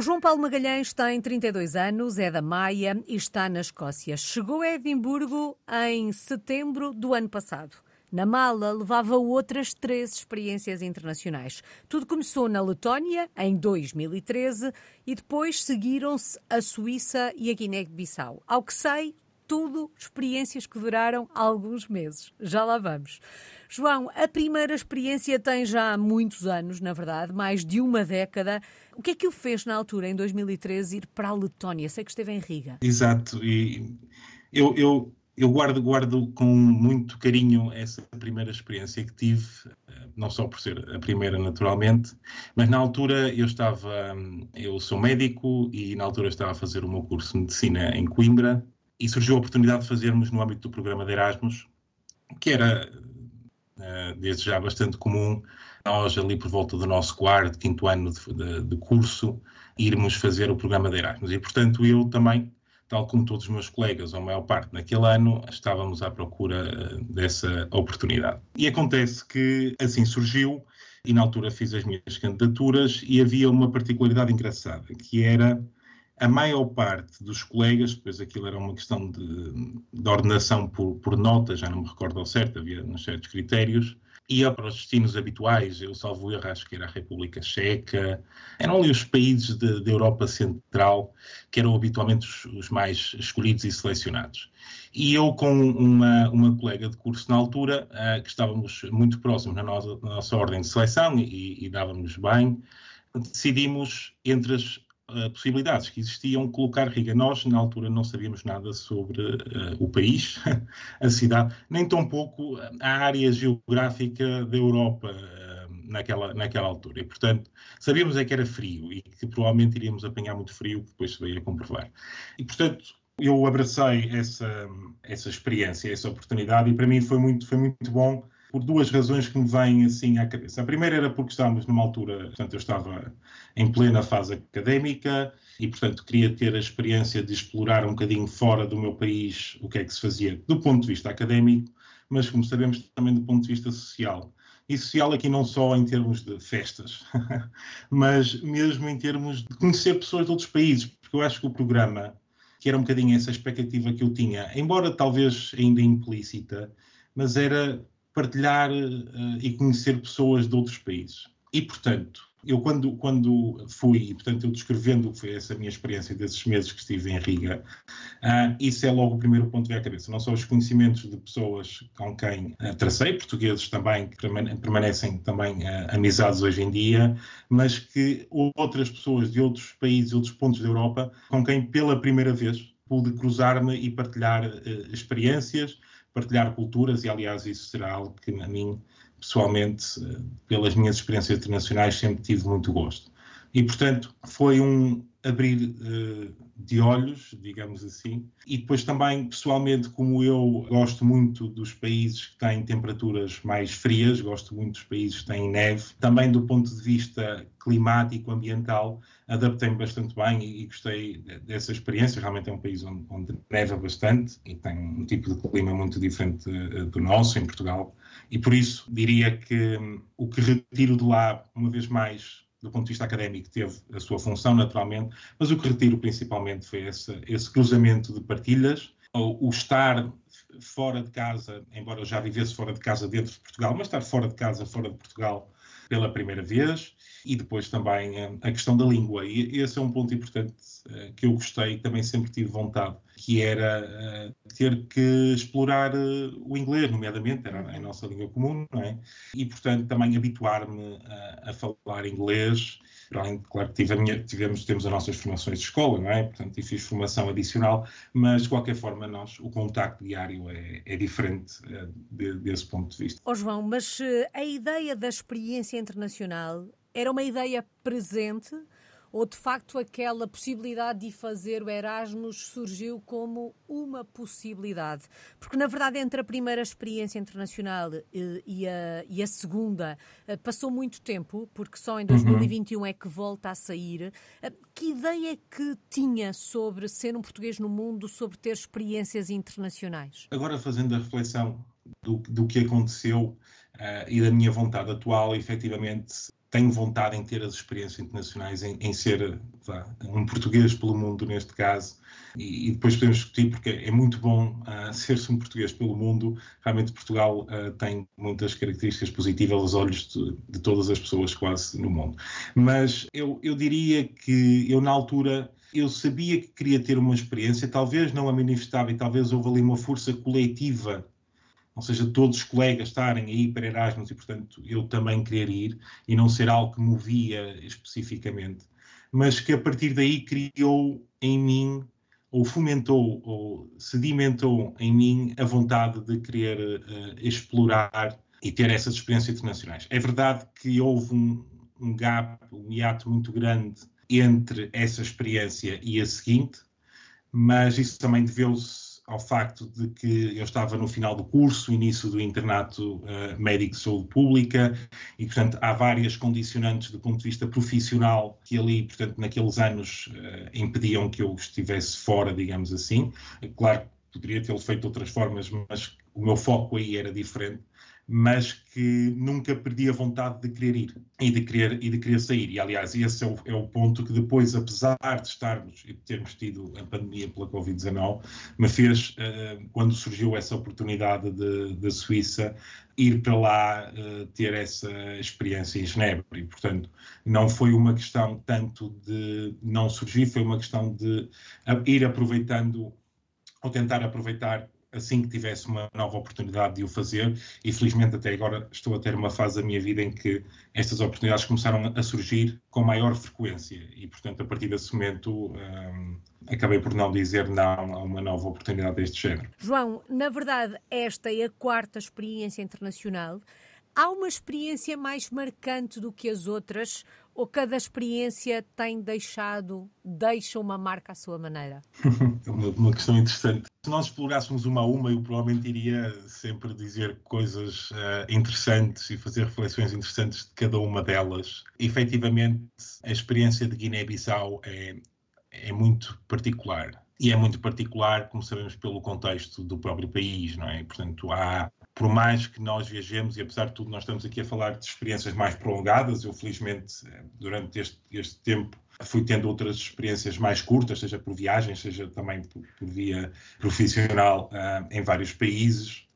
O João Paulo Magalhães tem 32 anos, é da Maia e está na Escócia. Chegou a Edimburgo em setembro do ano passado. Na mala levava outras três experiências internacionais. Tudo começou na Letónia, em 2013, e depois seguiram-se a Suíça e a Guiné-Bissau. Ao que sei, tudo experiências que duraram alguns meses. Já lá vamos. João, a primeira experiência tem já muitos anos, na verdade, mais de uma década. O que é que o fez na altura, em 2013, ir para a Letónia? Sei que esteve em Riga. Exato, e eu, eu eu guardo, guardo com muito carinho essa primeira experiência que tive, eh, não só por ser a primeira naturalmente, mas na altura eu estava, hum, eu sou médico e na altura estava a fazer o meu curso de medicina em Coimbra e surgiu a oportunidade de fazermos no âmbito do programa de Erasmus, que era eh, desde já bastante comum, nós ali por volta do nosso quarto, quinto ano de, de, de curso, irmos fazer o programa de Erasmus. E portanto eu também tal como todos os meus colegas, ou a maior parte naquele ano, estávamos à procura eh, dessa oportunidade. E acontece que assim surgiu, e na altura fiz as minhas candidaturas, e havia uma particularidade engraçada, que era a maior parte dos colegas, depois aquilo era uma questão de, de ordenação por, por nota, já não me recordo ao certo, havia uns certos critérios, ia para os destinos habituais, eu salvo erro, acho que era a República Checa, eram ali os países da Europa Central que eram habitualmente os, os, mais escolhidos e selecionados. E eu com uma, uma colega de curso na altura, uh, que estávamos muito próximos na nossa, na nossa ordem de seleção e, e dávamos bem, decidimos entre as uh, possibilidades que existiam colocar Riga. Nós, na altura, não sabíamos nada sobre uh, o país, a cidade, nem tão pouco a área geográfica da Europa uh, naquela, naquela altura. E, portanto, sabíamos é que era frio e que provavelmente iríamos apanhar muito frio, que depois se veio a comprovar. E, portanto, eu abracei essa, essa experiência, essa oportunidade, e para mim foi muito, foi muito bom por duas razões que me vêm assim à cabeça. A primeira era porque estávamos numa altura, portanto, eu estava em plena fase académica e, portanto, queria ter a experiência de explorar um bocadinho fora do meu país o que é que se fazia do ponto de vista académico, mas, como sabemos, também do ponto de vista social. E social aqui não só em termos de festas, mas mesmo em termos de conhecer pessoas de outros países, porque eu acho que o programa, que era um bocadinho essa expectativa que eu tinha, embora talvez ainda implícita, mas era partilhar uh, e conhecer pessoas de outros países. E, portanto, eu quando, quando fui, e portanto eu descrevendo o que foi essa minha experiência desses meses que estive em Riga, uh, isso é logo o primeiro ponto que vem à cabeça. Não só os conhecimentos de pessoas com quem uh, tracei, portugueses também, que permanecem também uh, amizades hoje em dia, mas que outras pessoas de outros países, outros pontos da Europa, com quem pela primeira vez pude cruzar-me e partilhar experiências, partilhar culturas, e aliás isso será algo que a mim, pessoalmente, eh, pelas minhas experiências internacionais, sempre tive muito gosto. E, portanto, foi um abrir uh, de olhos, digamos assim. E depois também, pessoalmente, como eu gosto muito dos países que têm temperaturas mais frias, gosto muito dos países que têm neve, também do ponto de vista climático, ambiental, adaptei-me bastante bem e, gostei dessa experiência. Realmente é um país onde, onde neva bastante e tem um tipo de clima muito diferente uh, do nosso, em Portugal. E por isso diria que um, o que retiro de lá, uma vez mais, do ponto de vista académico, teve a sua função, naturalmente, mas o que retiro principalmente foi esse, esse cruzamento de partilhas, o, o, estar fora de casa, embora eu já vivesse fora de casa dentro de Portugal, mas estar fora de casa, fora de Portugal pela primeira vez, e depois também eh, a questão da língua. E esse é um ponto importante uh, que eu gostei, também sempre tive vontade, que era uh, ter que explorar uh, o inglês, nomeadamente, era a nossa língua comum, não é? E, portanto, também habituar-me a, falar inglês, além claro, minha, tivemos, temos as nossas formações de escola, não é? Portanto, e fiz formação adicional, mas de qualquer forma, nós, o contacto diário é, é diferente uh, de, desse ponto de vista. Ó oh, João, mas a ideia da experiência internacional era uma ideia presente ou de facto aquela possibilidade de fazer o Erasmus surgiu como uma possibilidade? Porque na verdade entre a primeira experiência internacional eh, e a, e a segunda eh, passou muito tempo, porque só em 2021 uhum. é que volta a sair. Eh, que ideia que tinha sobre ser um português no mundo, sobre ter experiências internacionais? Agora fazendo a reflexão do, do que aconteceu uh, e da minha vontade atual, efetivamente tenho vontade em ter as experiências internacionais, em, em ser um português pelo mundo, neste caso, e, e depois podemos discutir, porque é muito bom uh, ser-se um português pelo mundo. Realmente, Portugal uh, tem muitas características positivas aos olhos de, de, todas as pessoas quase no mundo. Mas eu, eu diria que eu, na altura, eu sabia que queria ter uma experiência, talvez não a manifestava e talvez houve ali uma força coletiva ou seja, todos os colegas estarem aí para Erasmus e, portanto, eu também querer ir e não ser algo que movia especificamente, mas que a partir daí criou em mim, ou fomentou, ou sedimentou em mim a vontade de querer uh, explorar e ter essas experiências internacionais. É verdade que houve um, um gap, um hiato muito grande entre essa experiência e a seguinte, mas isso também deveu-se ao facto de que eu estava no final do curso, início do internato uh, médico de saúde pública, e, portanto, há várias condicionantes do ponto de vista profissional que ali, portanto, naqueles anos uh, impediam que eu estivesse fora, digamos assim. Claro, poderia tê-lo feito de outras formas, mas o meu foco aí era diferente mas que nunca perdi a vontade de querer ir e de querer, e de querer sair. E, aliás, esse é o, é o ponto que depois, apesar de estarmos e de termos tido a pandemia pela Covid-19, me fez, uh, quando surgiu essa oportunidade da Suíça, ir para lá uh, ter essa experiência em Genebra. E, portanto, não foi uma questão tanto de não surgir, foi uma questão de ir aproveitando ou tentar aproveitar assim que tivesse uma nova oportunidade de o fazer, e felizmente até agora estou a ter uma fase da minha vida em que estas oportunidades começaram a surgir com maior frequência, e portanto a partir desse momento um, acabei por não dizer não a uma nova oportunidade deste género. João, na verdade esta é a quarta experiência internacional. Há uma experiência mais marcante do que as outras ou cada experiência tem deixado, deixa uma marca à sua maneira? É uma, uma, questão interessante. Se nós explorássemos uma a uma, eu provavelmente iria sempre dizer coisas uh, interessantes e fazer reflexões interessantes de cada uma delas. Efetivamente, a experiência de Guiné-Bissau é, é muito particular. E é muito particular, como sabemos, pelo contexto do próprio país, não é? Portanto, há por mais que nós viajemos, e apesar de tudo, nós estamos aqui a falar de experiências mais prolongadas, eu felizmente, durante este, este tempo, fui tendo outras experiências mais curtas, seja por viagens, seja também por, por via profissional uh, em vários países,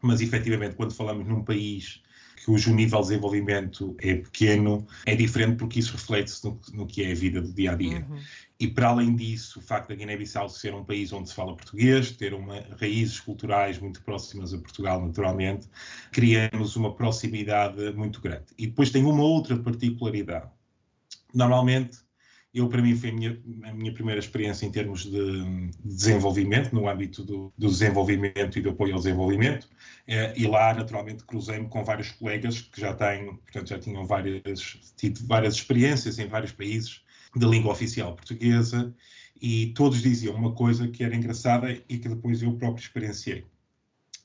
mas efetivamente, quando falamos num país cujo nível de desenvolvimento é pequeno, é diferente porque isso reflete-se no, no, que é a vida do dia a dia. Uhum. E para além disso, o facto da Guiné-Bissau ser um país onde se fala português, ter uma, raízes culturais muito próximas a Portugal, naturalmente, cria-nos uma proximidade muito grande. E depois tem uma outra particularidade. Normalmente, eu, para mim, foi a minha, a minha primeira experiência em termos de, desenvolvimento, no âmbito do, do, desenvolvimento e do apoio ao desenvolvimento. É, e lá, naturalmente, cruzei-me com vários colegas que já têm, portanto, já tinham várias, tido várias experiências em vários países da língua oficial portuguesa e todos diziam uma coisa que era engraçada e que depois eu próprio experienciei,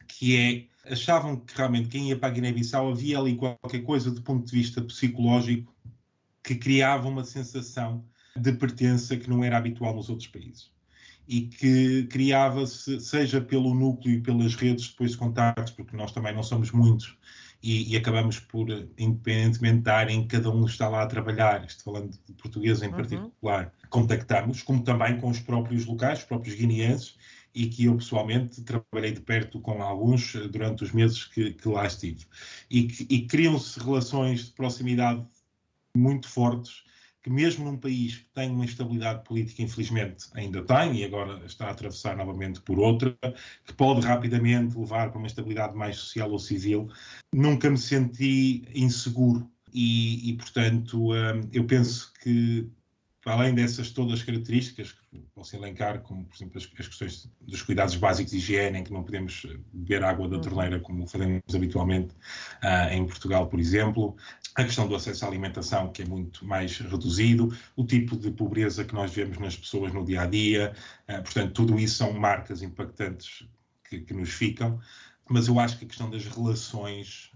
que é, achavam que realmente quem ia para a Guiné-Bissau havia ali qualquer coisa do ponto de vista psicológico que criava uma sensação de pertença que não era habitual nos outros países e que criava-se, seja pelo núcleo e pelas redes depois de contactos, porque nós também não somos muitos, e, e, acabamos por, independentemente da área em que cada um está lá a trabalhar, estou falando de português em uhum. particular, contactamos, como também com os próprios locais, os próprios guineenses, e que eu pessoalmente trabalhei de perto com alguns eh, durante os meses que, que lá estive. E, e criam-se relações de proximidade muito fortes que mesmo num país que tem uma instabilidade política, infelizmente ainda tem, e agora está a atravessar novamente por outra, que pode rapidamente levar para uma estabilidade mais social ou civil, nunca me senti inseguro. E, e portanto, hum, eu penso que além dessas todas as características que posso elencar, como por exemplo as, as, questões dos cuidados básicos de higiene, em que não podemos beber água da uhum. torneira como fazemos habitualmente uh, em Portugal, por exemplo, a questão do acesso à alimentação, que é muito mais reduzido, o tipo de pobreza que nós vemos nas pessoas no dia a dia, uh, portanto, tudo isso são marcas impactantes que, que nos ficam mas eu acho que a questão das relações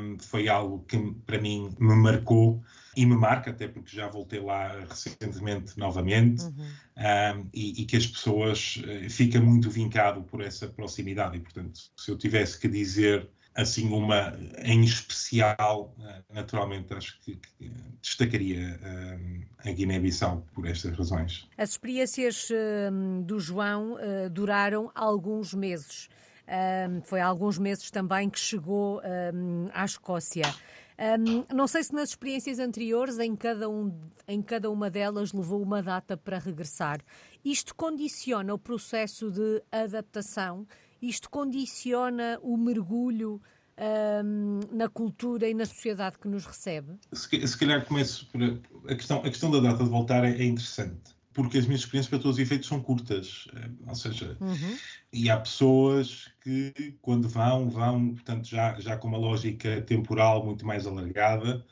um, foi algo que para mim me marcou e me marca, até porque já voltei lá recentemente novamente, uhum. um, e, e, que as pessoas uh, ficam muito vincado por essa proximidade. E, portanto, se eu tivesse que dizer assim uma em especial, eh, naturalmente acho que, que destacaria uh, a Guiné-Bissau por estas razões. As experiências uh, do João uh, duraram alguns meses. Foi há alguns meses também que chegou à Escócia. Um, não sei se nas experiências anteriores, em cada, um, em cada uma delas, levou uma data para regressar. Isto condiciona o processo de adaptação isto condiciona o mergulho um, na cultura e na sociedade que nos recebe? Se, se calhar começo por. A questão, a questão da data de voltar é, é interessante porque as minhas experiências, para todos os efeitos, são curtas. Eh, ou seja, uhum. e há pessoas que, quando vão, vão, portanto, já, já com uma lógica temporal muito mais alargada.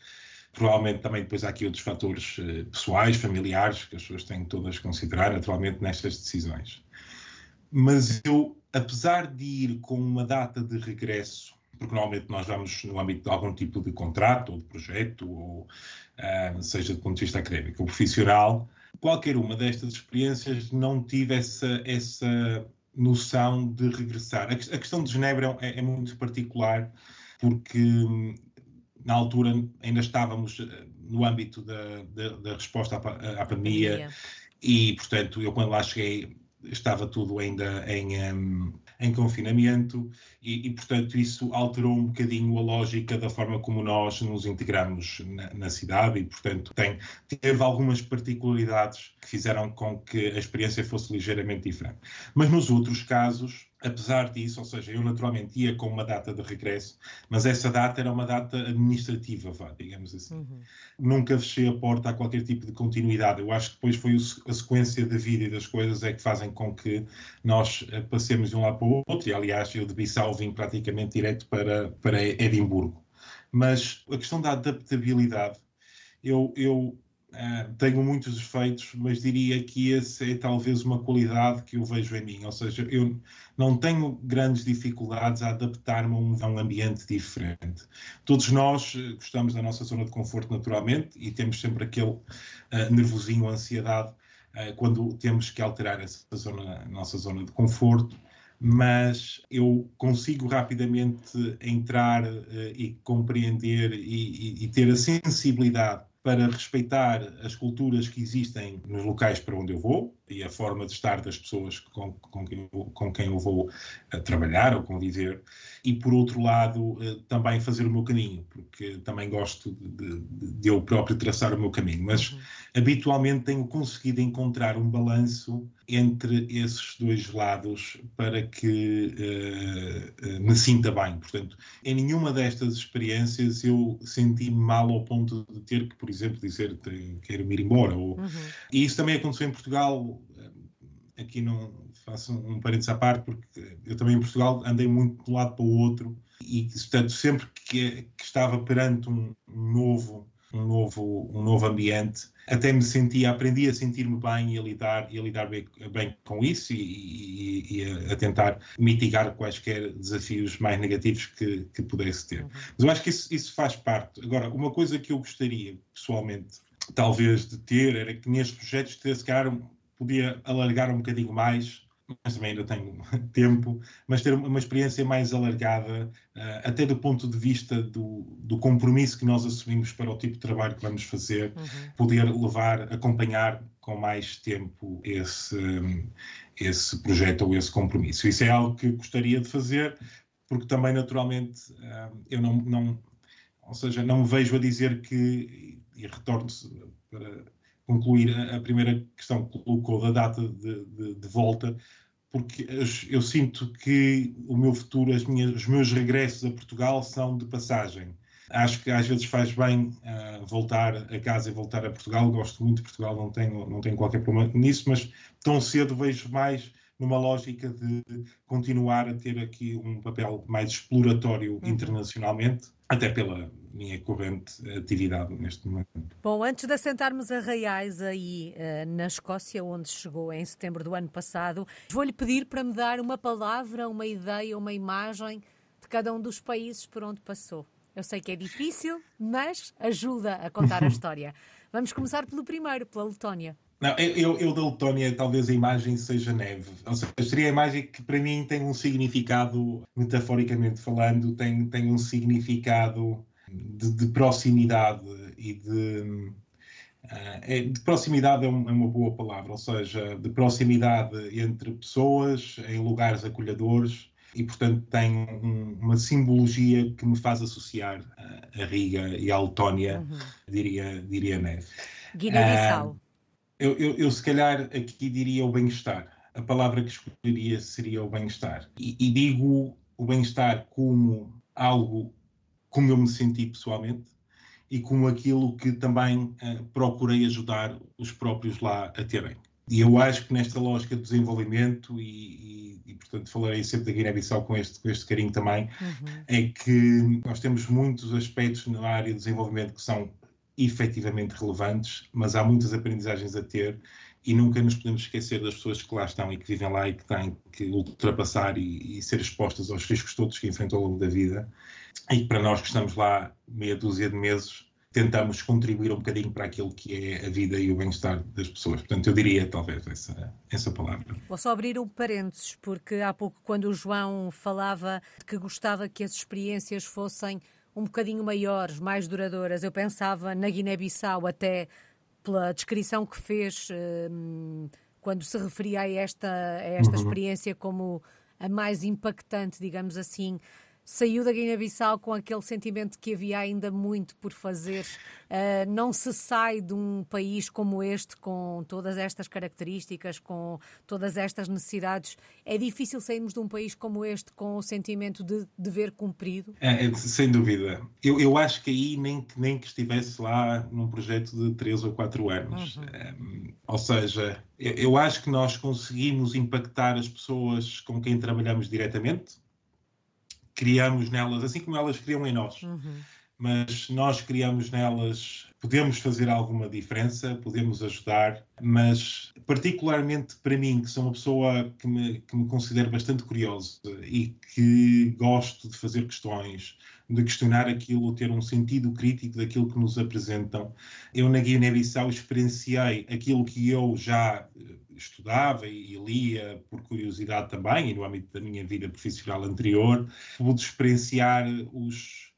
Provavelmente também depois há aqui outros fatores eh, pessoais, familiares, que as pessoas têm todas que considerar, naturalmente, nestas decisões. Mas eu apesar de ir com uma data de regresso, porque normalmente nós vamos no âmbito de algum tipo de contrato ou de projeto, ou uh, seja do ponto de vista académico ou profissional, qualquer uma destas experiências não tive essa, essa noção de regressar. A, questão de Genebra é, é muito particular, porque na altura ainda estávamos eh, no âmbito da, da, da resposta à, à pandemia, pandemia, e, portanto, eu quando lá cheguei estava tudo ainda em, um, em confinamento e, e, portanto, isso alterou um bocadinho a lógica da forma como nós nos integramos na, na, cidade e, portanto, tem, teve algumas particularidades que fizeram com que a experiência fosse ligeiramente diferente. Mas nos outros casos, apesar disso, ou seja, eu naturalmente ia com uma data de regresso, mas essa data era uma data administrativa, vá, digamos assim. Uhum. Nunca fechei a porta a qualquer tipo de continuidade. Eu acho que depois foi a sequência da vida e das coisas é que fazem com que nós eh, passemos de um lado para o outro, e aliás, eu de Bissau vim praticamente direto para, para Edimburgo. Mas a questão da adaptabilidade, eu, eu Uh, tenho muitos defeitos, mas diria que esse é talvez uma qualidade que eu vejo em mim. Ou seja, eu não tenho grandes dificuldades a adaptar-me a, um, ambiente diferente. Todos nós eh, gostamos da nossa zona de conforto naturalmente e temos sempre aquele uh, nervosinho, ansiedade uh, quando temos que alterar essa zona, nossa zona de conforto. Mas eu consigo rapidamente entrar e compreender e, e, e ter a sensibilidade para respeitar as culturas que existem nos locais para onde eu vou e a forma de estar das pessoas com, com, quem, eu, com quem eu vou uh, trabalhar ou conviver, e por outro lado uh, também fazer o meu caminho, porque também gosto de, de, de eu próprio traçar o meu caminho, mas uhum. habitualmente tenho conseguido encontrar um balanço entre esses dois lados para que uh, me sinta bem. Portanto, em nenhuma destas experiências eu senti-me mal ao ponto de ter que, por exemplo, dizer que quero ir embora. Ou... Uhum. E isso também aconteceu em Portugal aqui não faço um parênteses à parte, porque eu também em Portugal andei muito de um lado para o outro e, portanto, sempre que, que estava perante um, novo um novo, um novo ambiente, até me sentia, aprendi a sentir-me bem e a lidar, e a lidar bem, bem com isso e, e, e, a tentar mitigar quaisquer desafios mais negativos que, que pudesse ter. Uhum. Mas eu acho que isso, isso faz parte. Agora, uma coisa que eu gostaria, pessoalmente, talvez de ter, era que nestes projetos, se calhar, podia alargar um bocadinho mais, mas também ainda tenho tempo, mas ter uma experiência mais alargada, uh, até do ponto de vista do, do, compromisso que nós assumimos para o tipo de trabalho que vamos fazer, uhum. poder levar, acompanhar com mais tempo esse, esse projeto ou esse compromisso. Isso é algo que gostaria de fazer, porque também, naturalmente, uh, eu não, não, ou seja, não me vejo a dizer que, e retorno para concluir a, primeira questão que colocou da data de, de, de, volta, porque eu sinto que o meu futuro, as minhas, os meus regressos a Portugal são de passagem. Acho que às vezes faz bem uh, voltar a casa e voltar a Portugal. Gosto muito de Portugal, não tenho, não tenho qualquer problema nisso, mas tão cedo vejo mais numa lógica de continuar a ter aqui um papel mais exploratório uhum. internacionalmente, até pela minha corrente atividade neste momento. Bom, antes de assentarmos a Reais aí uh, na Escócia, onde chegou em setembro do ano passado, vou-lhe pedir para me dar uma palavra, uma ideia, uma imagem de cada um dos países por onde passou. Eu sei que é difícil, mas ajuda a contar a história. Vamos começar pelo primeiro, pela Letónia. Não, eu, eu da Letónia, talvez a imagem seja neve. Ou seja, seria a imagem que para mim tem um significado, metaforicamente falando, tem, tem um significado de, de proximidade e de. Uh, de proximidade é, um, é, uma boa palavra, ou seja, de proximidade entre pessoas em lugares acolhedores e, portanto, tem um, uma simbologia que me faz associar a, a Riga e a Letónia, uhum. diria, diria neve. Guiné-Bissau. Uh, eu, eu, eu, se calhar, aqui diria o bem-estar. A palavra que escolheria seria o bem-estar. E, e digo o bem-estar como algo como eu me senti pessoalmente e como aquilo que também uh, procurei ajudar os próprios lá a terem. E eu acho que nesta lógica de desenvolvimento, e, e, e portanto falarei sempre da Guiné-Bissau com este, com este carinho também, uhum. é que nós temos muitos aspectos na área de desenvolvimento que são efetivamente relevantes, mas há muitas aprendizagens a ter e nunca nos podemos esquecer das pessoas que lá estão e que vivem lá e que têm que ultrapassar e, e ser expostas aos riscos todos que enfrentam ao longo da vida. E para nós que estamos lá meia dúzia de meses, tentamos contribuir um bocadinho para aquilo que é a vida e o bem-estar das pessoas. Portanto, eu diria talvez essa, essa palavra. Vou só abrir um parênteses, porque há pouco, quando o João falava que gostava que as experiências fossem um bocadinho maiores, mais duradouras, eu pensava na Guiné-Bissau até pela descrição que fez um, quando se referia a esta, a esta uhum. experiência como a mais impactante, digamos assim saiu da Guiné-Bissau com aquele sentimento que havia ainda muito por fazer. Uh, não se sai de um país como este, com todas estas características, com todas estas necessidades. É difícil sairmos de um país como este com o sentimento de dever cumprido? É, é, sem dúvida. Eu, eu acho que aí nem, nem que estivesse lá num projeto de três ou quatro anos. Uhum. É, ou seja, eu, eu acho que nós conseguimos impactar as pessoas com quem trabalhamos diretamente criamos nelas, assim como elas criam em nós. Uhum. Mas nós criamos nelas, podemos fazer alguma diferença, podemos ajudar, mas particularmente para mim, que sou uma pessoa que me, que me considero bastante curiosa e que gosto de fazer questões, de questionar aquilo, ter um sentido crítico daquilo que nos apresentam. Eu na Guiné-Bissau experienciei aquilo que eu já estudava e lia por curiosidade também, e no âmbito da minha vida profissional anterior, pude experienciar os,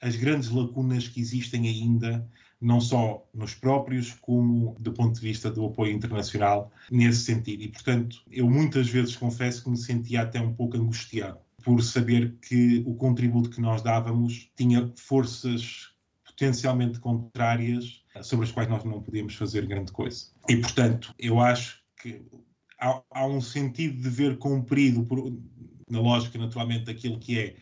as grandes lacunas que existem ainda, não só nos próprios, como do ponto de vista do apoio internacional, nesse sentido. E, portanto, eu muitas vezes confesso que me sentia até um pouco angustiado por saber que o contributo que nós dávamos tinha forças potencialmente contrárias sobre as quais nós não podíamos fazer grande coisa. E, portanto, eu acho que há, há um sentido de dever cumprido, por, na lógica, naturalmente, daquilo que é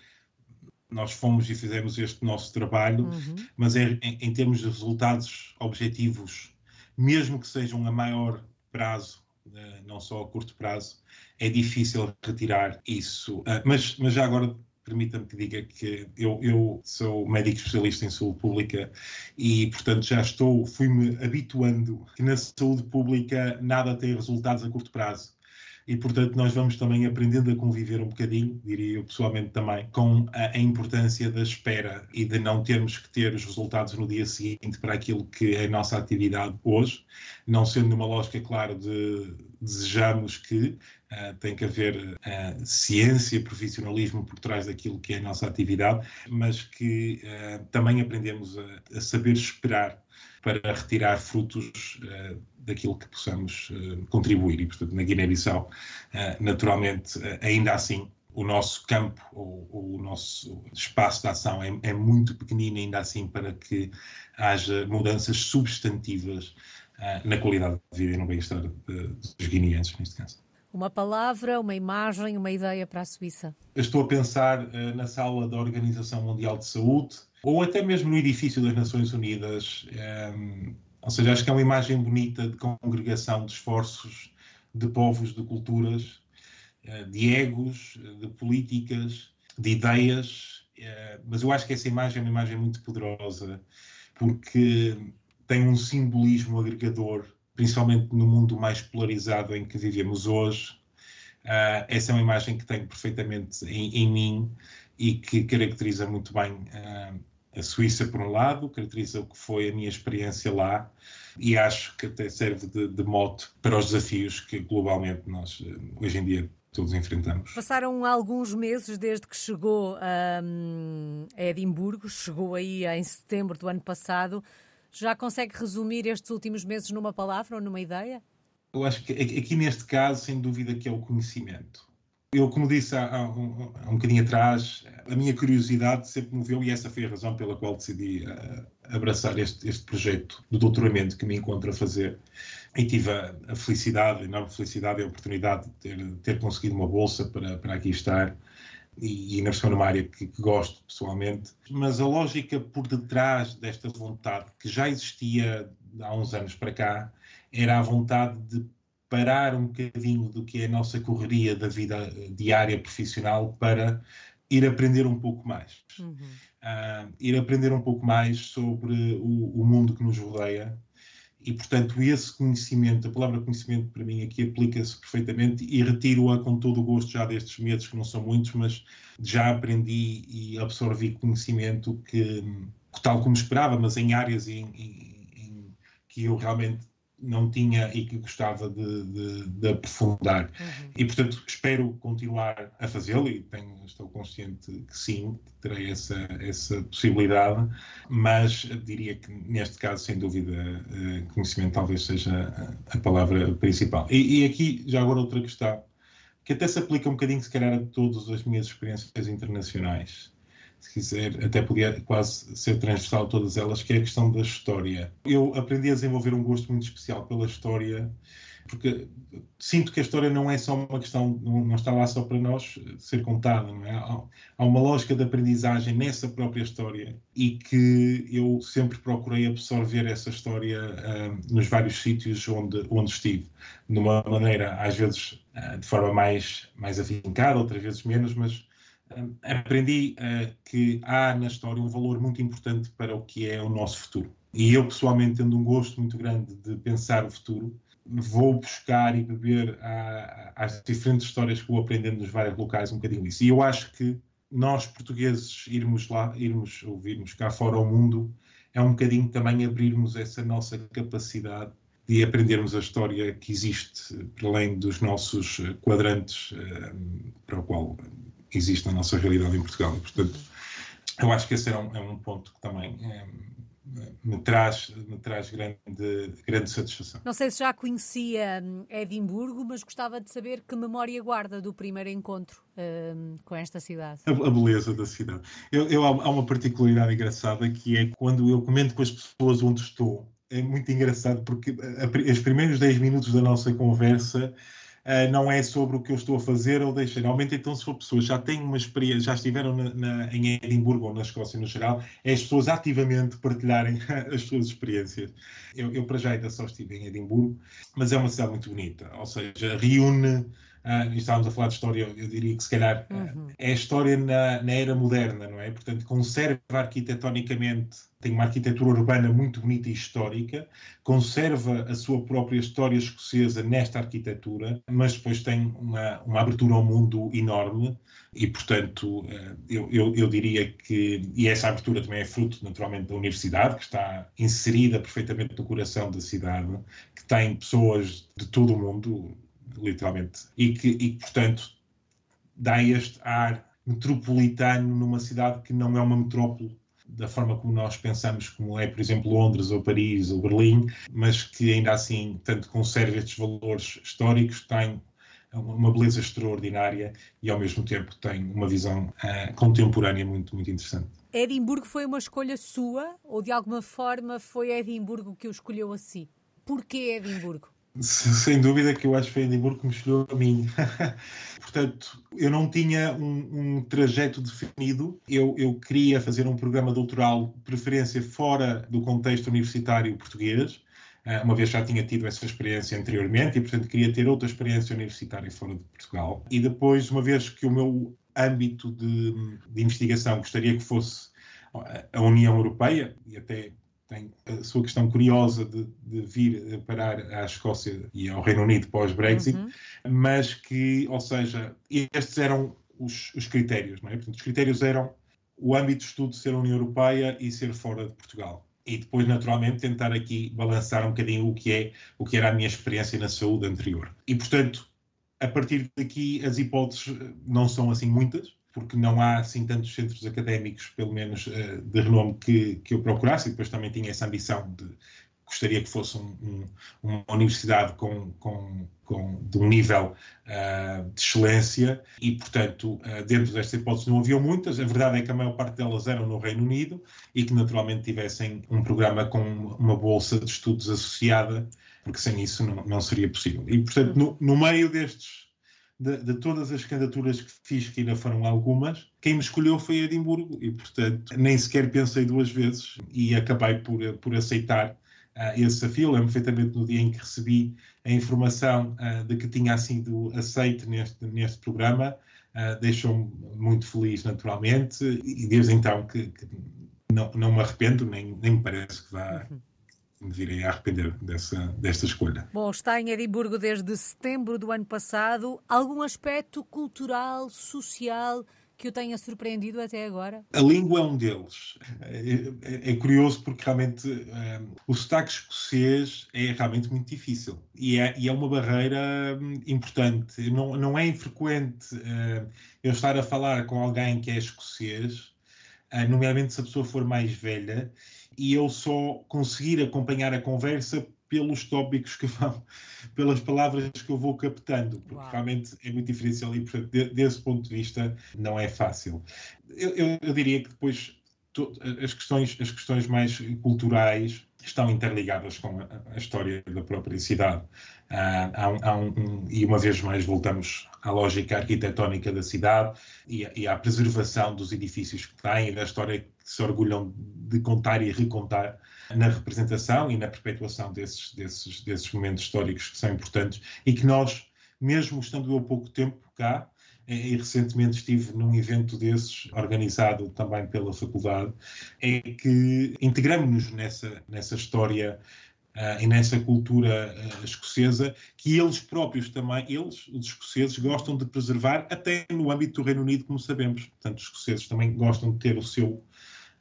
nós fomos e fizemos este nosso trabalho, uhum. mas é, em, em, termos de resultados objetivos, mesmo que sejam a maior prazo, uh, não só a curto prazo, é difícil retirar isso. Uh, mas, mas já agora permita-me que diga que eu, eu, sou médico especialista em saúde pública e, portanto, já estou, fui-me habituando que na saúde pública nada tem resultados a curto prazo. E, portanto, nós vamos também aprendendo a conviver um bocadinho, diria eu pessoalmente também, com a, a importância da espera e de não termos que ter os resultados no dia seguinte para aquilo que é a nossa atividade hoje, não sendo numa lógica, claro, de desejamos que uh, tem que haver uh, ciência, profissionalismo por trás daquilo que é a nossa atividade, mas que uh, também aprendemos a, a, saber esperar para retirar frutos daquilo que possamos contribuir. E, portanto, na Guiné-Bissau, naturalmente, ainda assim, o nosso campo, o, o nosso espaço de ação é, é, muito pequenino ainda assim para que haja mudanças substantivas uh, na qualidade de vida e no bem-estar dos guineenses, neste caso. Uma palavra, uma imagem, uma ideia para a Suíça? Eu estou a pensar uh, na sala da Organização Mundial de Saúde ou até mesmo no edifício das Nações Unidas. Um, ou seja, acho que é uma imagem bonita de congregação de esforços de povos, de culturas, uh, de egos, de políticas, de ideias. Uh, mas eu acho que essa imagem é uma imagem muito poderosa porque tem um simbolismo agregador principalmente no mundo mais polarizado em que vivemos hoje. Uh, essa é uma imagem que tenho perfeitamente em, em, mim e que caracteriza muito bem a Suíça, por um lado, caracteriza o que foi a minha experiência lá e acho que até serve de, de mote para os desafios que globalmente nós eh, hoje em dia todos enfrentamos. Passaram alguns meses desde que chegou hum, a Edimburgo, chegou aí em setembro do ano passado. Já consegue resumir estes últimos meses numa palavra ou numa ideia? Eu acho que aqui neste caso, sem dúvida, que é o conhecimento. Eu, como disse há, há, um, há um bocadinho atrás, a minha curiosidade sempre moveu e essa foi a razão pela qual decidi uh, abraçar este, este projeto do doutoramento que me encontro a fazer. E tive a, a felicidade, a enorme felicidade e a oportunidade de ter, ter conseguido uma bolsa para, para aqui estar e, na é uma área que, que, gosto pessoalmente. Mas a lógica por detrás desta vontade, que já existia há uns anos para cá, era a vontade de parar um bocadinho do que é a nossa correria da vida diária profissional para ir aprender um pouco mais. Uhum. Uh, ir aprender um pouco mais sobre o, o, mundo que nos rodeia. E, portanto, esse conhecimento, a palavra conhecimento para mim aqui aplica-se perfeitamente e retiro-a com todo o gosto já destes meses, que não são muitos, mas já aprendi e absorvi conhecimento que, tal como esperava, mas em áreas em, em, em que eu realmente não tinha e que gostava de, de, de aprofundar. Uhum. E, portanto, espero continuar a fazê-lo e tenho, estou consciente que sim, terei essa, essa possibilidade, mas diria que neste caso, sem dúvida, eh, conhecimento talvez seja a palavra principal. E, e aqui, já agora, outra questão, que até se aplica um bocadinho, se calhar, a todas as minhas experiências internacionais se quiser, até podia quase ser transversal a todas elas, que é a questão da história. Eu aprendi a desenvolver um gosto muito especial pela história, porque sinto que a história não é só uma questão, não, está lá só para nós ser contada, é? Há, uma lógica de aprendizagem nessa própria história e que eu sempre procurei absorver essa história uh, nos vários sítios onde, onde estive, de uma maneira, às vezes, uh, de forma mais, mais afincada, outras vezes menos, mas aprendi uh, que há na história um valor muito importante para o que é o nosso futuro. E eu, pessoalmente, tendo um gosto muito grande de pensar o futuro, vou buscar e beber às diferentes histórias que vou aprendendo nos vários locais um bocadinho isso. E eu acho que nós, portugueses, irmos lá, irmos ouvirmos cá fora ao mundo, é um bocadinho também abrirmos essa nossa capacidade de aprendermos a história que existe para além dos nossos quadrantes uh, para o qual existe na nossa realidade em Portugal. E, portanto, eu acho que esse é um, é um ponto que também é, me traz, me traz grande, grande satisfação. Não sei se já conhecia hum, Edimburgo, mas gostava de saber que memória guarda do primeiro encontro um, com esta cidade. A, a beleza da cidade. Eu, eu, há uma particularidade engraçada que é quando eu comento com as pessoas onde estou, é muito engraçado porque os primeiros 10 minutos da nossa conversa uh, não é sobre o que eu estou a fazer ou deixar. Normalmente, então, se for pessoas já têm uma experiência, já estiveram na, na, em Edimburgo ou na Escócia no geral, é as pessoas ativamente partilharem as suas experiências. Eu, eu, para já, ainda só estive em Edimburgo, mas é uma cidade muito bonita, ou seja, reúne Uh, estávamos a falar de história, eu diria que se calhar uhum. é a história na, na, era moderna, não é? Portanto, conserva arquitetonicamente, tem uma arquitetura urbana muito bonita e histórica, conserva a sua própria história escocesa nesta arquitetura, mas depois tem uma, uma abertura ao mundo enorme e, portanto, uh, eu, eu, eu, diria que, e essa abertura também é fruto naturalmente da universidade, que está inserida perfeitamente no coração da cidade, que tem pessoas de todo o mundo, literalmente, e que, e, portanto, dá este ar metropolitano numa cidade que não é uma metrópole da forma como nós pensamos, como é, por exemplo, Londres ou Paris ou Berlim, mas que ainda assim, tanto conserva estes valores históricos, tem uma beleza extraordinária e ao mesmo tempo tem uma visão uh, contemporânea muito, muito interessante. Edimburgo foi uma escolha sua ou de alguma forma foi Edimburgo que o escolheu a si? Porquê Edimburgo? Sem dúvida que eu acho que foi Edimburgo que me escolheu a mim. Portanto, eu não tinha um, um trajeto definido. Eu, eu, queria fazer um programa doutoral, preferência fora do contexto universitário português, ah, uma vez já tinha tido essa experiência anteriormente e, portanto, queria ter outra experiência universitária fora de Portugal. E depois, uma vez que o meu âmbito de, de investigação gostaria que fosse a União Europeia, e até tem a sua questão curiosa de, de, vir parar à Escócia e ao Reino Unido pós-Brexit, uhum. mas que, ou seja, estes eram os, os, critérios, não é? Portanto, os critérios eram o âmbito de estudo ser a União Europeia e ser fora de Portugal. E depois, naturalmente, tentar aqui balançar um bocadinho o que é o que era a minha experiência na saúde anterior. E, portanto, a partir daqui, as hipóteses não são assim muitas, porque não há assim tantos centros académicos, pelo menos eh, de renome, que, que eu procurasse, e depois também tinha essa ambição de gostaria que fosse um, um, uma universidade com, com, com, de um nível uh, de excelência e, portanto, uh, dentro desta hipótese não havia muitas. A verdade é que a maior parte delas eram no Reino Unido e que naturalmente tivessem um programa com uma bolsa de estudos associada, porque sem isso não, não seria possível. E, portanto, no, no meio destes de, de, todas as candidaturas que fiz, que ainda foram algumas, quem me escolheu foi Edimburgo e, portanto, nem sequer pensei duas vezes e acabei por, por aceitar uh, esse desafio. Lembro perfeitamente no dia em que recebi a informação uh, de que tinha sido aceito neste, neste programa, uh, deixou-me muito feliz, naturalmente, e desde então que, que não, não me arrependo, nem, nem me parece que vá. Uhum me virei a arrepender dessa, desta escolha. Bom, está em Edimburgo desde setembro do ano passado. Algum aspecto cultural, social que o tenha surpreendido até agora? A língua é um deles. É, é, é curioso porque realmente um, o sotaque escocês é realmente muito difícil e é, e é uma barreira hum, importante. Não, não é infrequente uh, eu estar a falar com alguém que é escocês, uh, nomeadamente se a pessoa for mais velha, e eu só conseguir acompanhar a conversa pelos tópicos que vão, pelas palavras que eu vou captando, porque Uau. realmente é muito diferencial e, portanto, de, desse ponto de vista, não é fácil. Eu, eu, eu diria que depois to, as, questões, as questões mais culturais estão interligadas com a, a história da própria cidade. Uh, há um, há um, e uma vez mais voltamos à lógica arquitetónica da cidade e, e à preservação dos edifícios que têm e da história que se orgulham de contar e recontar na representação e na perpetuação desses, desses, desses momentos históricos que são importantes e que nós, mesmo estando há pouco tempo cá, e recentemente estive num evento desses, organizado também pela faculdade, é que integramos-nos nessa, nessa história uh, e nessa cultura uh, escocesa, que eles próprios também, eles, os escoceses, gostam de preservar, até no âmbito do Reino Unido, como sabemos. Portanto, os escoceses também gostam de ter o seu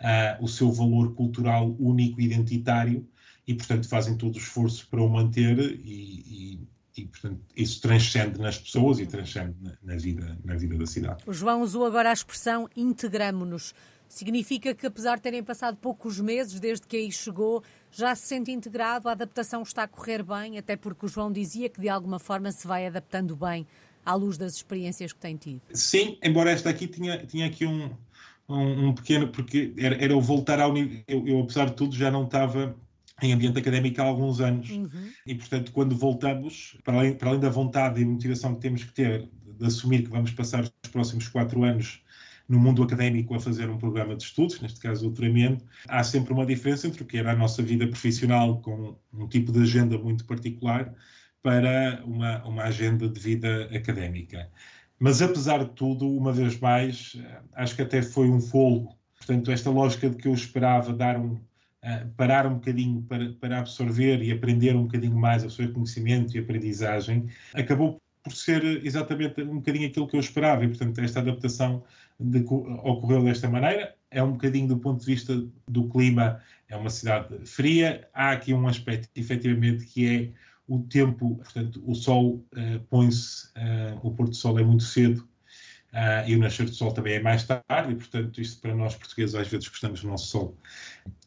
uh, o seu valor cultural único identitário e, portanto, fazem todo o esforço para o manter e, e, e portanto, isso transcende nas pessoas e transcende na, na, vida, na vida da cidade. O João usou agora a expressão integramo-nos. Significa que, apesar de terem passado poucos meses desde que aí chegou, já se sente integrado, a adaptação está a correr bem, até porque o João dizia que de alguma forma se vai adaptando bem à luz das experiências que tem tido. Sim, embora esta aqui tinha, tinha aqui um, um, um pequeno, porque era, era o voltar ao nível. Eu, eu, apesar de tudo, já não estava em ambiente académico há alguns anos. Uhum. E, portanto, quando voltamos, para além, para além da vontade e motivação que temos que ter de assumir que vamos passar os próximos quatro anos no mundo académico a fazer um programa de estudos, neste caso doutoramento, há sempre uma diferença entre o que era a nossa vida profissional com um tipo de agenda muito particular para uma, uma agenda de vida académica. Mas, apesar de tudo, uma vez mais, acho que até foi um folgo. Portanto, esta lógica de que eu esperava dar um, uh, parar um bocadinho para, para absorver e aprender um bocadinho mais o seu conhecimento e aprendizagem, acabou por ser exatamente um bocadinho aquilo que eu esperava. E, portanto, esta adaptação de, ocorreu desta maneira. É um bocadinho do ponto de vista do clima, é uma cidade fria. Há aqui um aspecto, efetivamente, que é o tempo, portanto, o sol uh, põe-se, uh, o pôr do sol é muito cedo uh, e o nascer do sol também é mais tarde, e, portanto, isto para nós portugueses, às vezes gostamos do nosso sol,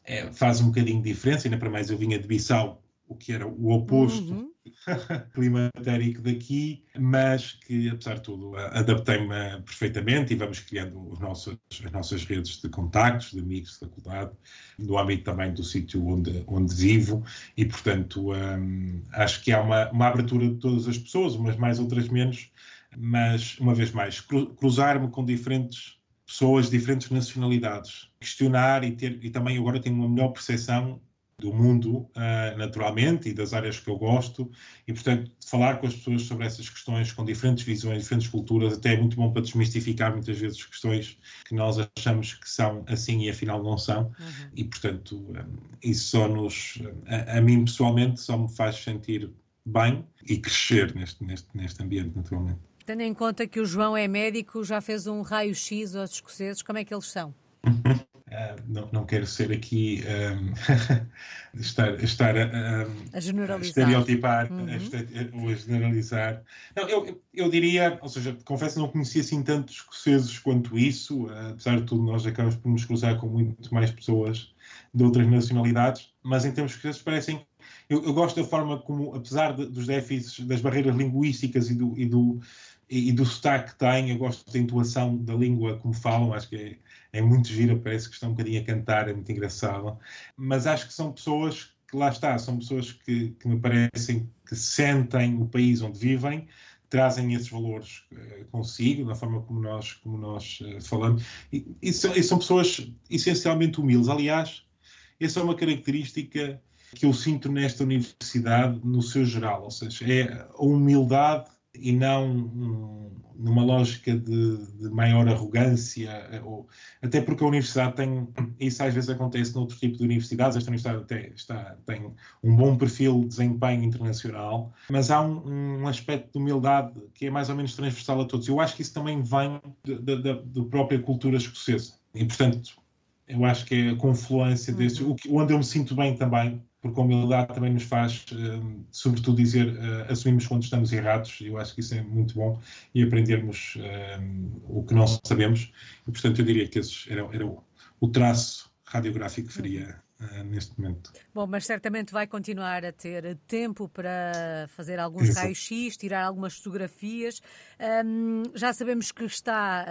é, faz um bocadinho de diferença, ainda para mais eu vinha de Bissau, o que era o oposto uhum. climatérico daqui, mas que, apesar de tudo, adaptei-me perfeitamente e vamos criando os nossos, as nossas redes de contactos, de amigos de faculdade, no âmbito também do sítio onde, onde vivo e, portanto, hum, acho que há uma, uma abertura de todas as pessoas, umas mais, outras menos, mas, uma vez mais, cruzar-me com diferentes pessoas, diferentes nacionalidades, questionar e ter, e também agora tenho uma melhor percepção do mundo, uh, naturalmente, e das áreas que eu gosto, e, portanto, falar com as pessoas sobre essas questões, com diferentes visões, diferentes culturas, até é muito bom para desmistificar muitas vezes questões que nós achamos que são assim e afinal não são, uhum. e, portanto, um, ah, isso só nos, a, a, mim pessoalmente, só me faz sentir bem e crescer neste, neste, neste ambiente, naturalmente. Tendo em conta que o João é médico, já fez um raio-x aos escoceses, como é que eles são? não, não quero ser aqui um, estar, estar a, a, generalizar. a estereotipar uhum. a, ou a generalizar. Não, eu, eu diria, ou seja, confesso que não conhecia assim tantos escoceses quanto isso, apesar de tudo, nós acabamos por nos cruzar com muito mais pessoas de outras nacionalidades, mas em termos escoceses parecem. Eu, eu gosto da forma como, apesar de, dos déficits, das barreiras linguísticas e do, e do e, do sotaque que tem, eu gosto da intuação da língua como falam, acho que é, é muito gira, parece que estão um bocadinho a cantar, é muito engraçado. Mas acho que são pessoas que lá está, são pessoas que, que me parecem que sentem o país onde vivem, trazem esses valores uh, consigo, na forma como nós, como nós uh, falamos, e, e, são, e, são, pessoas essencialmente humildes. Aliás, essa é uma característica que eu sinto nesta universidade no seu geral, ou seja, é a humildade e não um, numa lógica de, de, maior arrogância, ou, até porque a universidade tem, isso às vezes acontece noutro tipo de universidades, esta universidade até está, tem um bom perfil de desempenho internacional, mas há um, um aspecto de humildade que é mais ou menos transversal a todos. Eu acho que isso também vem da própria cultura escocesa. E, portanto, eu acho que é a confluência uhum. onde eu me sinto bem também, porque a humildade também nos faz, uh, sobretudo, dizer uh, assumimos quando estamos errados, e eu acho que isso é muito bom, e aprendermos uh, o que não sabemos. E, portanto, eu diria que esse era, era o, o, traço radiográfico que faria neste momento. Bom, mas certamente vai continuar a ter tempo para fazer alguns raios-x, tirar algumas fotografias. Um, já sabemos que está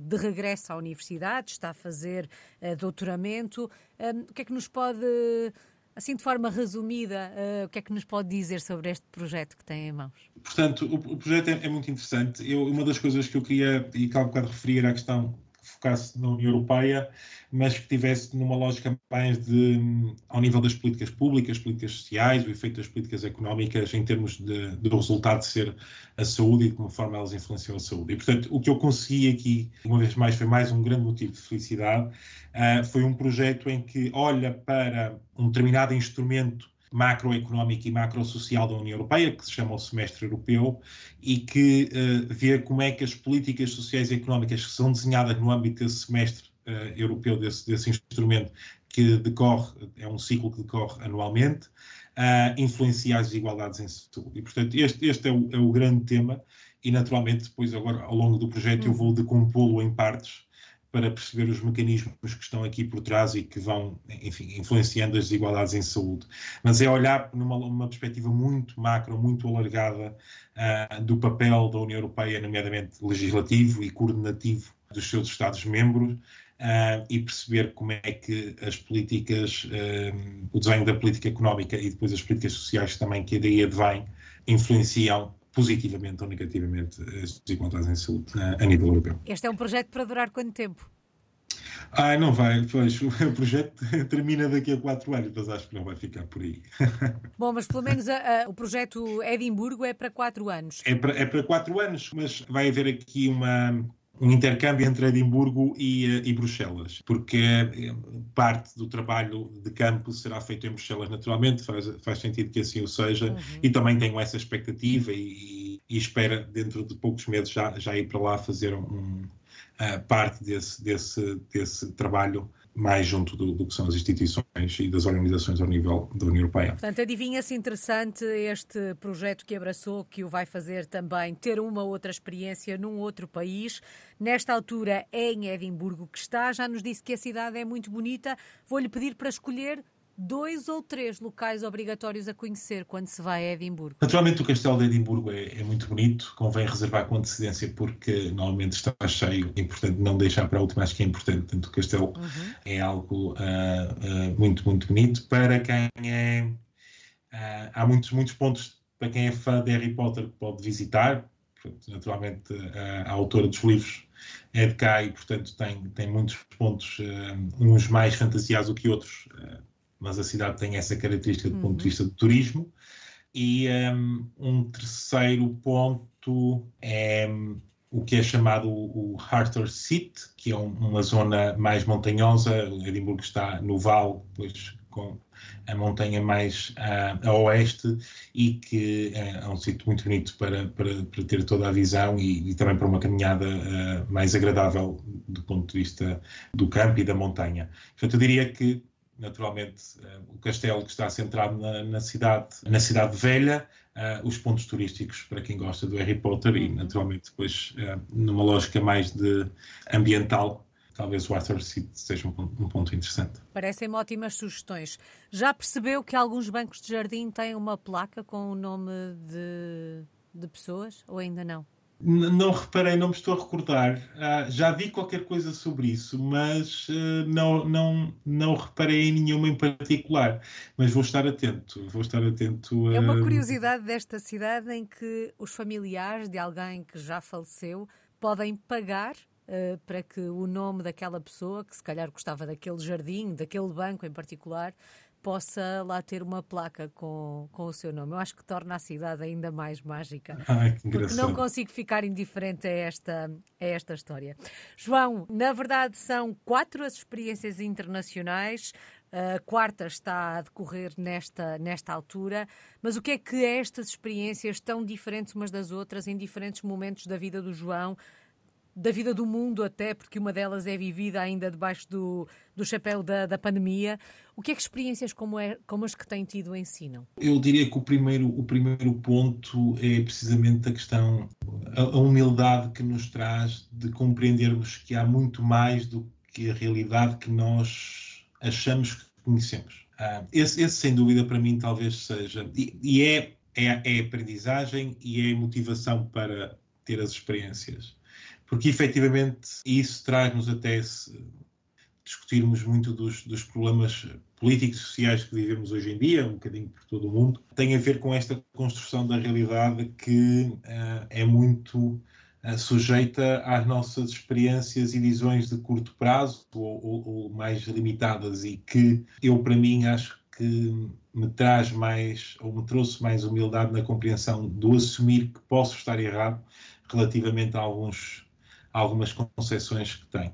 de regresso à universidade, está a fazer doutoramento. Um, o que é que nos pode Assim, de forma resumida, uh, o que é que nos pode dizer sobre este projeto que tem em mãos? Portanto, o, o projeto é, é, muito interessante. Eu, uma das coisas que eu queria, e que há um bocado referir, a questão focasse na União Europeia, mas que tivesse numa lógica mais de, ao nível das políticas públicas, políticas sociais, o efeito das políticas económicas em termos de, do resultado de ser a saúde e de como forma elas influenciam a saúde. E, portanto, o que eu consegui aqui, uma vez mais, foi mais um grande motivo de felicidade, uh, foi um projeto em que olha para um determinado instrumento macroeconómico e macrosocial da União Europeia, que se chama o Semestre Europeu, e que uh, vê como é que as políticas sociais e económicas que são desenhadas no âmbito desse semestre uh, europeu, desse, desse instrumento que decorre, é um ciclo que decorre anualmente, uh, influencia as desigualdades em saúde. E, portanto, este, este é, o, é o grande tema, e naturalmente, depois, agora, ao longo do projeto, eu vou uhum. decompô-lo em partes para perceber os mecanismos que estão aqui por trás e que vão, enfim, influenciando as desigualdades em saúde. Mas é olhar numa, perspectiva muito macro, muito alargada uh, do papel da União Europeia, nomeadamente legislativo e coordenativo dos seus Estados-membros, Uh, e perceber como é que as políticas, uh, o desenho da política económica e depois as políticas sociais também que daí advém, influenciam positivamente ou negativamente as desigualdades em saúde a, a nível europeu. Este é um projeto para durar quanto tempo? Ah, não vai, pois o projeto termina daqui a quatro anos, mas acho que não vai ficar por aí. Bom, mas pelo menos a, a, o projeto Edimburgo é para quatro anos. É para, é para quatro anos, mas vai haver aqui uma, um intercâmbio entre Edimburgo e, eh, e, Bruxelas, porque eh, parte do trabalho de campo será feito em Bruxelas naturalmente, faz, faz sentido que assim o seja, uhum. e também tenho essa expectativa e, e, espera dentro de poucos meses já, já ir para lá fazer um, uh, parte desse, desse, desse trabalho mais junto do, do, que são as instituições e das organizações ao nível da União Europeia. Portanto, adivinha-se interessante este projeto que abraçou, que o vai fazer também ter uma outra experiência num outro país. Nesta altura é em Edimburgo que está, já nos disse que a cidade é muito bonita. Vou-lhe pedir para escolher dois ou três locais obrigatórios a conhecer quando se vai a Edimburgo? Naturalmente, o Castelo de Edimburgo é, é, muito bonito, convém reservar com antecedência porque normalmente está cheio e, portanto, não deixar para a última, acho que é importante. Portanto, o Castelo uhum. é algo uh, uh, muito, muito bonito. Para quem é. Uh, há muitos, muitos pontos para quem é fã de Harry Potter que pode visitar. Naturalmente, a autora dos livros é de cá e, portanto, tem, tem muitos pontos, uns mais fantasiados do que outros mas a cidade tem essa característica do uhum. ponto de uhum. vista do turismo. E um, um terceiro ponto é um, o que é chamado o Harter Seat, que é um, uma zona mais montanhosa. Edimburgo está no vale, depois com a montanha mais a, a oeste e que é, é um sítio muito bonito para, para, para ter toda a visão e, e também para uma caminhada uh, mais agradável do ponto de vista do campo e da montanha. Portanto, eu diria que naturalmente uh, o castelo que está centrado na, na, cidade, na cidade velha, uh, os pontos turísticos para quem gosta do Harry Potter e uhum. naturalmente depois numa lógica mais de ambiental talvez o Arthur seja um ponto, um ponto interessante. Parecem-me ótimas sugestões. Já percebeu que alguns bancos de jardim têm uma placa com o nome de, de pessoas ou ainda não? Não reparei, não me estou a recordar. Uh, já vi qualquer coisa sobre isso, mas uh, não, não, não reparei em nenhuma em particular. Mas vou estar atento, vou estar atento. Uh... É uma curiosidade desta cidade em que os familiares de alguém que já faleceu podem pagar uh, para que o nome daquela pessoa, que se calhar gostava daquele jardim, daquele banco em particular, possa lá ter uma placa com, com o seu nome. Eu acho que torna a cidade ainda mais mágica. Ai, que porque não consigo ficar indiferente a esta, a esta história. João, na verdade são quatro as experiências internacionais. A quarta está a decorrer nesta, nesta altura, mas o que é que estas experiências tão diferentes umas das outras, em diferentes momentos da vida do João, da vida do mundo até, porque uma delas é vivida ainda debaixo do, do chapéu da, da pandemia. O que é que experiências como, é, como as que tem tido ensinam? Eu diria que o primeiro, o primeiro ponto é precisamente a questão, a, a humildade que nos traz de compreendermos que há muito mais do que a realidade que nós achamos que conhecemos. Ah, esse, esse, sem dúvida, para mim, talvez seja. E, e é, é, é aprendizagem e é motivação para ter as experiências porque efetivamente isso traz-nos até se discutirmos muito dos, dos, problemas políticos e sociais que vivemos hoje em dia, um bocadinho por todo o mundo, tem a ver com esta construção da realidade que uh, é muito uh, sujeita às nossas experiências e visões de curto prazo ou, ou, ou mais limitadas e que eu, para mim, acho que me traz mais, ou me trouxe mais humildade na compreensão do assumir que posso estar errado relativamente a alguns algumas concepções que tem.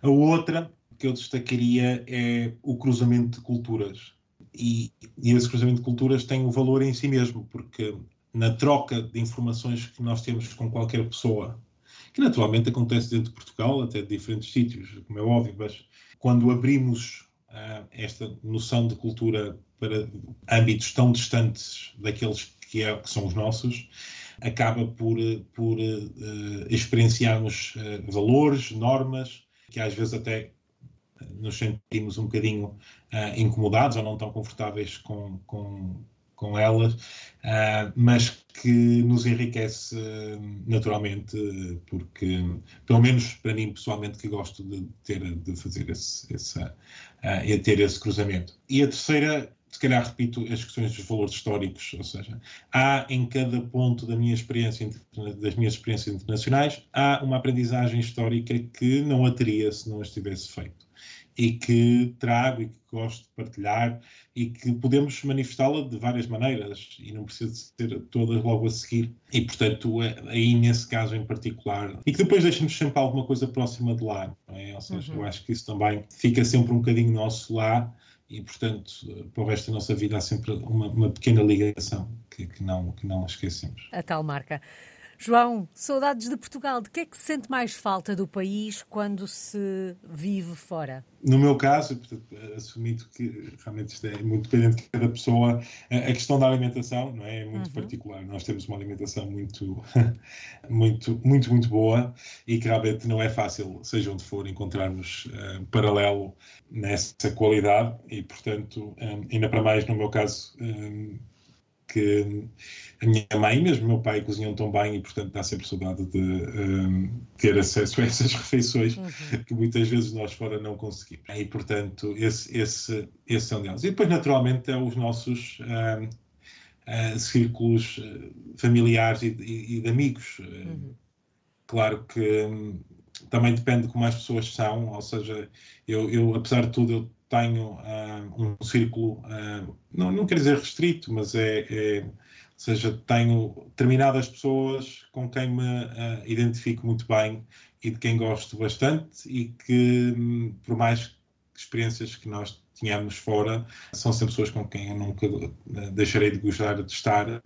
A outra que eu destacaria é o cruzamento de culturas. E, e esse cruzamento de culturas tem um valor em si mesmo, porque na troca de informações que nós temos com qualquer pessoa, que naturalmente acontece dentro de Portugal, até de diferentes sítios, como é óbvio, mas quando abrimos uh, esta noção de cultura para âmbitos tão distantes daqueles que, é, que são os nossos, acaba por, por uh, experienciarmos uh, valores, normas, que às vezes até nos sentimos um bocadinho uh, incomodados ou não tão confortáveis com, com, com elas, mas que nos enriquece naturalmente, porque, pelo menos para mim pessoalmente, que gosto de ter, de fazer esse, esse, ter esse cruzamento. E a terceira se calhar repito as questões dos valores históricos, ou seja, há em cada ponto da minha experiência, das minhas experiências internacionais, há uma aprendizagem histórica que não a teria se não estivesse feito. E que trago e que gosto de partilhar e que podemos manifestá-la de várias maneiras e não precisa ser todas logo a seguir. E, portanto, é, aí nesse caso em particular, e que depois deixamos sempre alguma coisa próxima de lá, é? Ou seja, uhum. eu acho que isso também fica sempre um bocadinho nosso lá e, portanto, para o resto da nossa vida há sempre uma, uma pequena ligação que, que, não, que não esquecemos. A tal marca. João, saudades de Portugal. De que é que se sente mais falta do país quando se vive fora? No meu caso, assumindo que realmente isto é muito dependente de cada pessoa, a questão da alimentação não é, é muito uhum. particular. Nós temos uma alimentação muito, muito, muito, muito boa e que realmente não é fácil, seja onde for, encontrarmos uh, paralelo nessa qualidade e, portanto, um, ainda para mais no meu caso, um, que a minha mãe, mesmo meu pai, cozinham tão bem e, portanto, dá sempre saudade de um, ter acesso a essas refeições uhum. que muitas vezes nós fora não conseguimos. E, portanto, esse, esse, esse é um deles. E depois, naturalmente, é os nossos um, uh, círculos familiares e, e, e de amigos. Uhum. Claro que um, também depende de como as pessoas são, ou seja, eu, eu apesar de tudo, eu tenho uh, um círculo, uh, não, não quero dizer restrito, mas é, é, ou seja, tenho determinadas pessoas com quem me uh, identifico muito bem e de quem gosto bastante e que, por mais experiências que nós tínhamos fora, são sempre pessoas com quem eu nunca deixarei de gostar de estar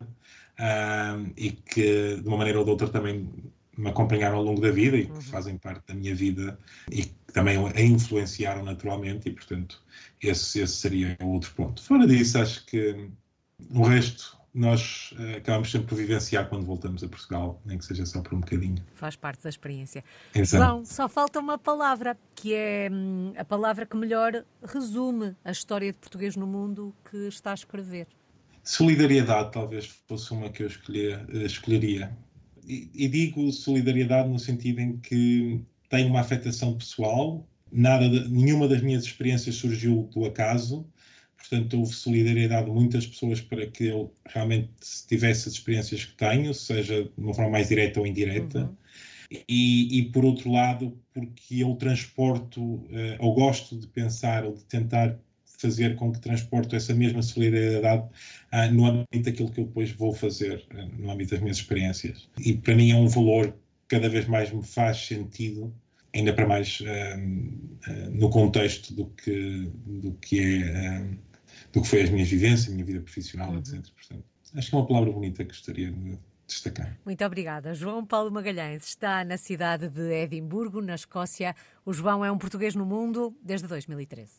e que, de uma maneira ou de outra, também me acompanharam ao longo da vida e que uhum. fazem parte da minha vida e que também a influenciaram naturalmente e, portanto, esse, esse seria o outro ponto. Fora disso, acho que o resto nós uh, acabamos sempre por vivenciar quando voltamos a Portugal, nem que seja só por um bocadinho. Faz parte da experiência. Exato. João, só falta uma palavra, que é hum, a palavra que melhor resume a história de português no mundo que está a escrever. Solidariedade talvez fosse uma que eu escolher, eh, escolheria. E, e digo solidariedade no sentido em que tem uma afetação pessoal, nada nenhuma das minhas experiências surgiu do acaso, portanto houve solidariedade de muitas pessoas para que eu realmente tivesse as experiências que tenho, seja de uma forma mais direta ou indireta. Uhum. E, e, por outro lado, porque eu transporto, uh, ou gosto de pensar ou de tentar fazer com que transporte essa mesma solidariedade uh, no âmbito daquilo que eu depois vou fazer, uh, no âmbito das minhas experiências. E para mim é um valor que cada vez mais me faz sentido, ainda para mais uh, no contexto do que, do que é do que foi as minhas vivências, a minha vida profissional, uhum. etc. Portanto, acho que é uma palavra bonita que gostaria de destacar. Muito obrigada. João Paulo Magalhães está na cidade de Edimburgo, na Escócia. O João é um português no mundo desde 2013.